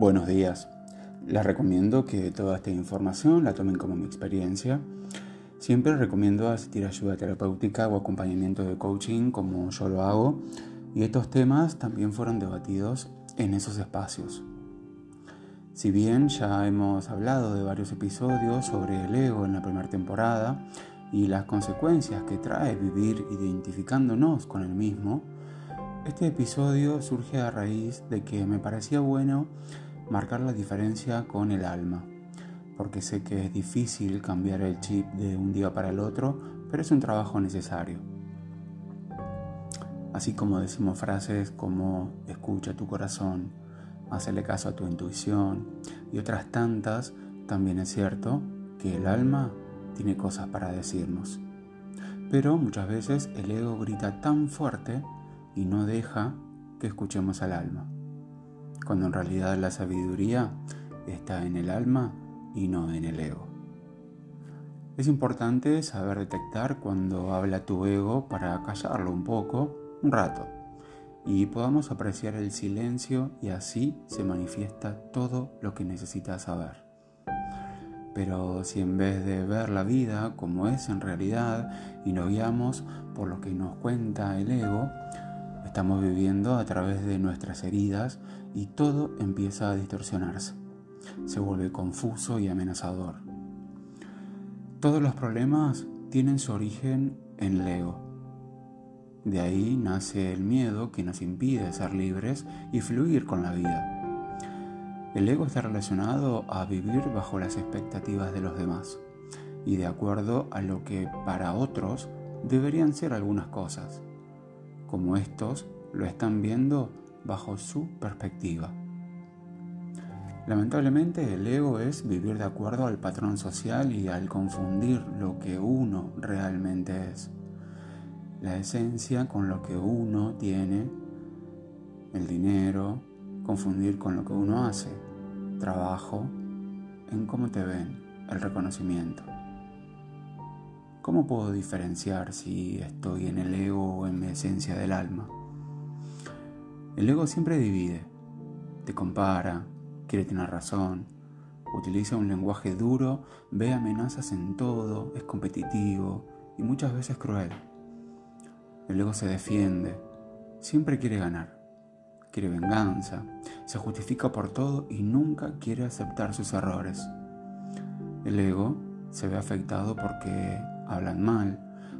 Buenos días. Les recomiendo que toda esta información la tomen como mi experiencia. Siempre recomiendo asistir a ayuda terapéutica o acompañamiento de coaching como yo lo hago y estos temas también fueron debatidos en esos espacios. Si bien ya hemos hablado de varios episodios sobre el ego en la primera temporada y las consecuencias que trae vivir identificándonos con el mismo, este episodio surge a raíz de que me parecía bueno marcar la diferencia con el alma, porque sé que es difícil cambiar el chip de un día para el otro, pero es un trabajo necesario. Así como decimos frases como escucha tu corazón, hazle caso a tu intuición y otras tantas, también es cierto que el alma tiene cosas para decirnos. Pero muchas veces el ego grita tan fuerte y no deja que escuchemos al alma cuando en realidad la sabiduría está en el alma y no en el ego. Es importante saber detectar cuando habla tu ego para callarlo un poco, un rato, y podamos apreciar el silencio y así se manifiesta todo lo que necesitas saber. Pero si en vez de ver la vida como es en realidad y nos guiamos por lo que nos cuenta el ego, Estamos viviendo a través de nuestras heridas y todo empieza a distorsionarse. Se vuelve confuso y amenazador. Todos los problemas tienen su origen en el ego. De ahí nace el miedo que nos impide ser libres y fluir con la vida. El ego está relacionado a vivir bajo las expectativas de los demás y de acuerdo a lo que para otros deberían ser algunas cosas como estos lo están viendo bajo su perspectiva. Lamentablemente el ego es vivir de acuerdo al patrón social y al confundir lo que uno realmente es. La esencia con lo que uno tiene, el dinero, confundir con lo que uno hace, trabajo, en cómo te ven, el reconocimiento. ¿Cómo puedo diferenciar si estoy en el ego o en mi esencia del alma? El ego siempre divide, te compara, quiere tener razón, utiliza un lenguaje duro, ve amenazas en todo, es competitivo y muchas veces cruel. El ego se defiende, siempre quiere ganar, quiere venganza, se justifica por todo y nunca quiere aceptar sus errores. El ego se ve afectado porque hablan mal,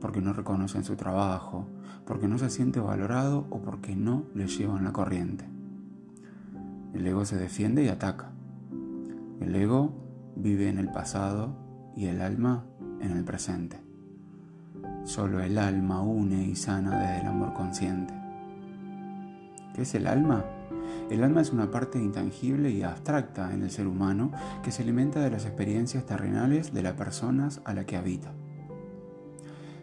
porque no reconocen su trabajo, porque no se siente valorado o porque no le llevan la corriente. El ego se defiende y ataca. El ego vive en el pasado y el alma en el presente. Solo el alma une y sana desde el amor consciente. ¿Qué es el alma? El alma es una parte intangible y abstracta en el ser humano que se alimenta de las experiencias terrenales de las personas a la que habita.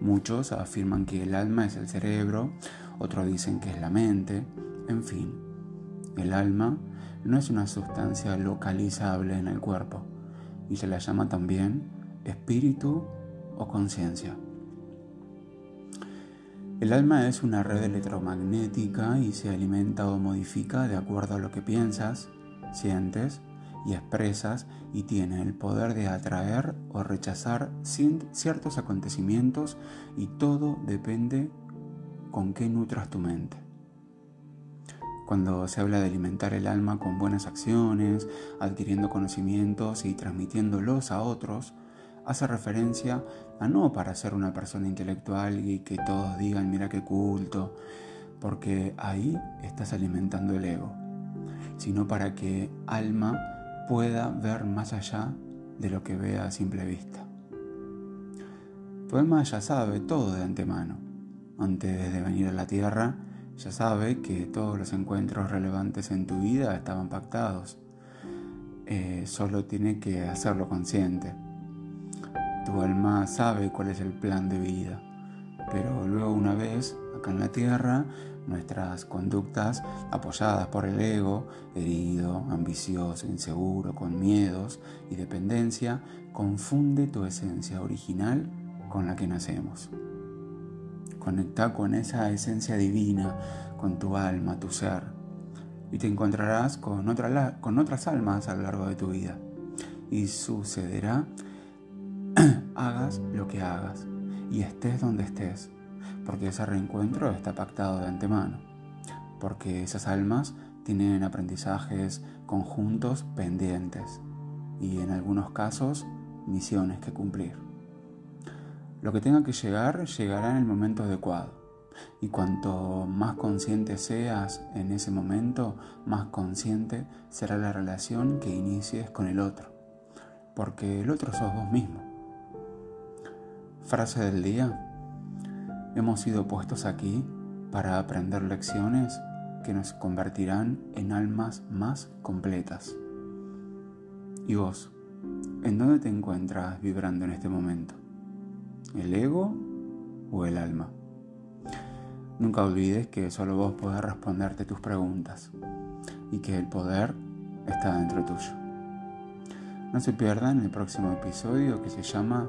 Muchos afirman que el alma es el cerebro, otros dicen que es la mente, en fin. El alma no es una sustancia localizable en el cuerpo y se la llama también espíritu o conciencia. El alma es una red electromagnética y se alimenta o modifica de acuerdo a lo que piensas, sientes y expresas y tiene el poder de atraer o rechazar ciertos acontecimientos y todo depende con qué nutras tu mente. Cuando se habla de alimentar el alma con buenas acciones, adquiriendo conocimientos y transmitiéndolos a otros, hace referencia a no para ser una persona intelectual y que todos digan mira qué culto, porque ahí estás alimentando el ego, sino para que alma pueda ver más allá de lo que ve a simple vista. Alma ya sabe todo de antemano. Antes de venir a la tierra, ya sabe que todos los encuentros relevantes en tu vida estaban pactados. Eh, solo tiene que hacerlo consciente. Tu alma sabe cuál es el plan de vida, pero luego una vez acá en la tierra nuestras conductas apoyadas por el ego, herido, ambicioso, inseguro, con miedos y dependencia, confunde tu esencia original con la que nacemos. Conecta con esa esencia divina, con tu alma, tu ser. y te encontrarás con, con otras almas a lo largo de tu vida. Y sucederá, hagas lo que hagas y estés donde estés, porque ese reencuentro está pactado de antemano, porque esas almas tienen aprendizajes conjuntos pendientes y en algunos casos misiones que cumplir. Lo que tenga que llegar llegará en el momento adecuado y cuanto más consciente seas en ese momento, más consciente será la relación que inicies con el otro, porque el otro sos vos mismo. Frase del día. Hemos sido puestos aquí para aprender lecciones que nos convertirán en almas más completas. ¿Y vos? ¿En dónde te encuentras vibrando en este momento? ¿El ego o el alma? Nunca olvides que solo vos podés responderte tus preguntas y que el poder está dentro tuyo. No se pierdan el próximo episodio que se llama